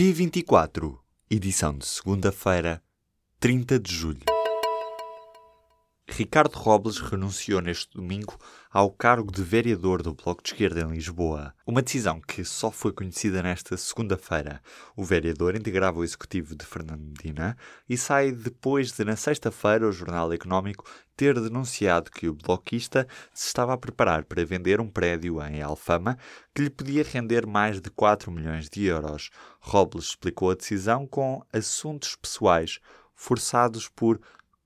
P24, edição de segunda-feira, 30 de julho. Ricardo Robles renunciou neste domingo ao cargo de vereador do Bloco de Esquerda em Lisboa. Uma decisão que só foi conhecida nesta segunda-feira. O vereador integrava o executivo de Fernando Medina e sai depois de, na sexta-feira, o Jornal Económico ter denunciado que o bloquista se estava a preparar para vender um prédio em Alfama que lhe podia render mais de 4 milhões de euros. Robles explicou a decisão com assuntos pessoais forçados por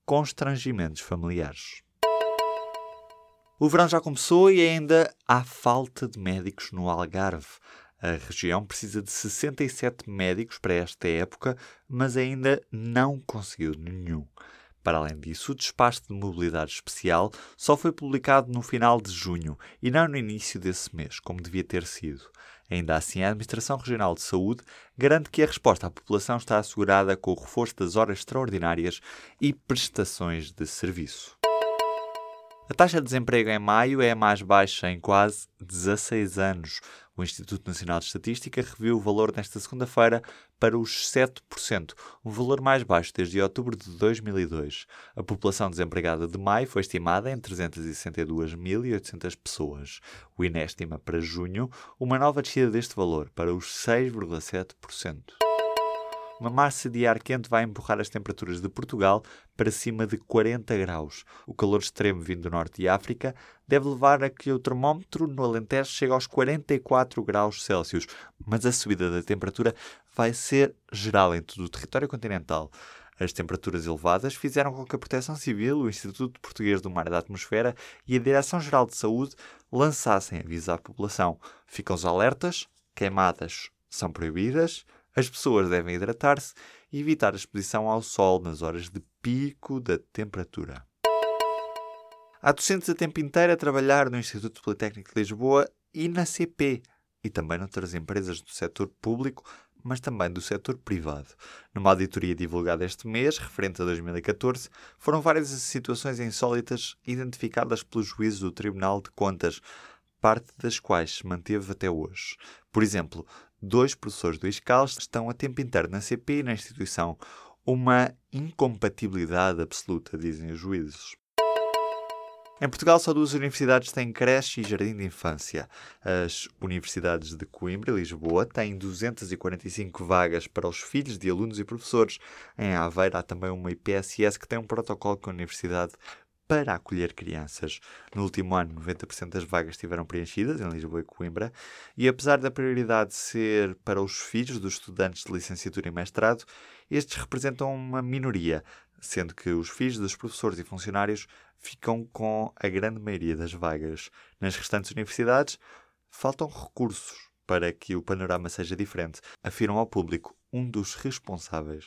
constrangimentos familiares. O verão já começou e ainda há falta de médicos no Algarve. A região precisa de 67 médicos para esta época, mas ainda não conseguiu nenhum. Para além disso, o despacho de mobilidade especial só foi publicado no final de junho e não no início desse mês, como devia ter sido. Ainda assim, a Administração Regional de Saúde garante que a resposta à população está assegurada com o reforço das horas extraordinárias e prestações de serviço. A taxa de desemprego em maio é a mais baixa em quase 16 anos. O Instituto Nacional de Estatística reviu o valor nesta segunda-feira para os 7%, um valor mais baixo desde outubro de 2002. A população desempregada de maio foi estimada em 362.800 pessoas. O INE estima para junho uma nova descida deste valor para os 6,7%. Uma massa de ar quente vai empurrar as temperaturas de Portugal para cima de 40 graus. O calor extremo vindo do norte de África deve levar a que o termómetro no Alentejo chegue aos 44 graus Celsius, mas a subida da temperatura vai ser geral em todo o território continental. As temperaturas elevadas fizeram com que a Proteção Civil, o Instituto Português do Mar e da Atmosfera e a Direção-Geral de Saúde lançassem aviso à população. Ficam os alertas, queimadas são proibidas, as pessoas devem hidratar-se e evitar a exposição ao sol nas horas de pico da temperatura. Há docentes a tempo inteiro a trabalhar no Instituto Politécnico de Lisboa e na CP, e também noutras empresas do setor público, mas também do setor privado. Numa auditoria divulgada este mês, referente a 2014, foram várias as situações insólitas identificadas pelo juízo do Tribunal de Contas, parte das quais se manteve até hoje. Por exemplo, dois professores do ISCAL estão a tempo inteiro na CP e na instituição. Uma incompatibilidade absoluta, dizem os juízes. Em Portugal, só duas universidades têm creche e jardim de infância. As universidades de Coimbra e Lisboa têm 245 vagas para os filhos de alunos e professores. Em Aveiro, há também uma IPSS que tem um protocolo com a universidade para acolher crianças. No último ano, 90% das vagas estiveram preenchidas em Lisboa e Coimbra, e apesar da prioridade ser para os filhos dos estudantes de licenciatura e mestrado, estes representam uma minoria, sendo que os filhos dos professores e funcionários ficam com a grande maioria das vagas. Nas restantes universidades, faltam recursos para que o panorama seja diferente, afirma ao público um dos responsáveis.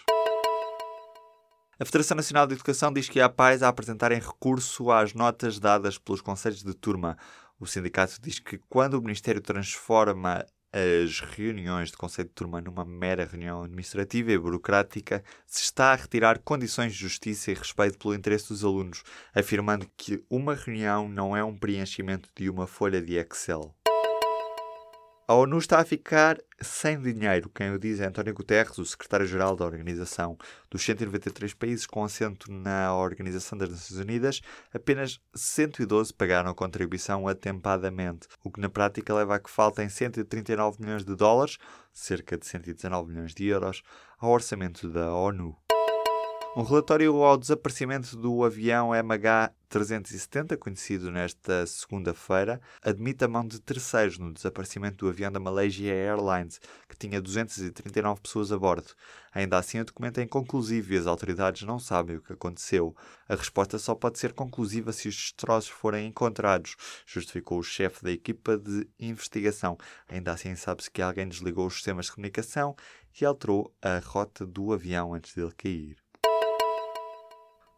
A Federação Nacional de Educação diz que há pais a apresentarem recurso às notas dadas pelos conselhos de turma. O sindicato diz que quando o Ministério transforma as reuniões de conselho de turma numa mera reunião administrativa e burocrática, se está a retirar condições de justiça e respeito pelo interesse dos alunos, afirmando que uma reunião não é um preenchimento de uma folha de Excel. A ONU está a ficar sem dinheiro. Quem o diz é António Guterres, o secretário-geral da organização. Dos 193 países com assento na Organização das Nações Unidas, apenas 112 pagaram a contribuição atempadamente, o que na prática leva a que faltem 139 milhões de dólares, cerca de 119 milhões de euros, ao orçamento da ONU. Um relatório ao desaparecimento do avião MH370, conhecido nesta segunda-feira, admite a mão de terceiros no desaparecimento do avião da Malaysia Airlines, que tinha 239 pessoas a bordo. Ainda assim, o documento é inconclusivo e as autoridades não sabem o que aconteceu. A resposta só pode ser conclusiva se os destroços forem encontrados, justificou o chefe da equipa de investigação. Ainda assim, sabe-se que alguém desligou os sistemas de comunicação e alterou a rota do avião antes dele cair.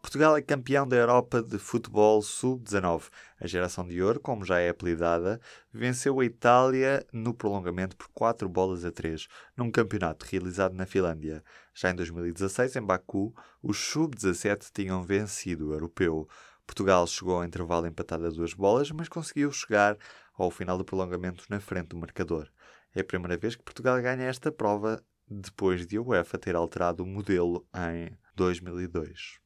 Portugal é campeão da Europa de futebol sub-19. A geração de ouro, como já é apelidada, venceu a Itália no prolongamento por 4 bolas a 3, num campeonato realizado na Finlândia. Já em 2016, em Baku, os sub-17 tinham vencido o europeu. Portugal chegou ao intervalo empatado a duas bolas, mas conseguiu chegar ao final do prolongamento na frente do marcador. É a primeira vez que Portugal ganha esta prova depois de a UEFA ter alterado o modelo em 2002.